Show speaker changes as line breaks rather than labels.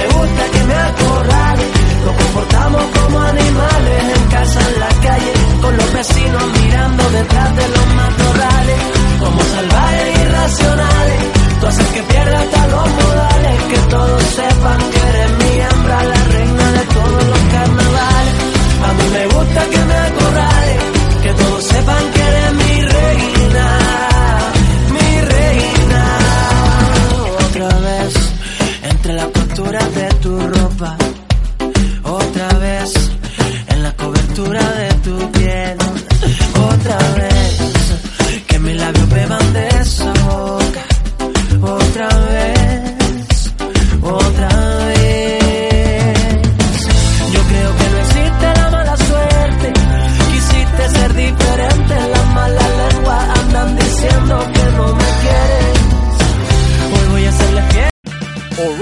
Me gusta que me acorrale. Nos comportamos como animales en casa, en la calle, con los vecinos mirando detrás de los matorrales. Como salvajes irracionales, tú haces que pierda hasta los modales. Que todos sepan que eres mi hembra, la reina de todos los carnavales. A mí me gusta que me acorrale, que todos sepan que eres mi reina, mi reina. Otra vez, costura de tu ropa, otra vez, en la cobertura de tu piel, otra vez, que mis labios beban de esa boca, otra vez, otra vez.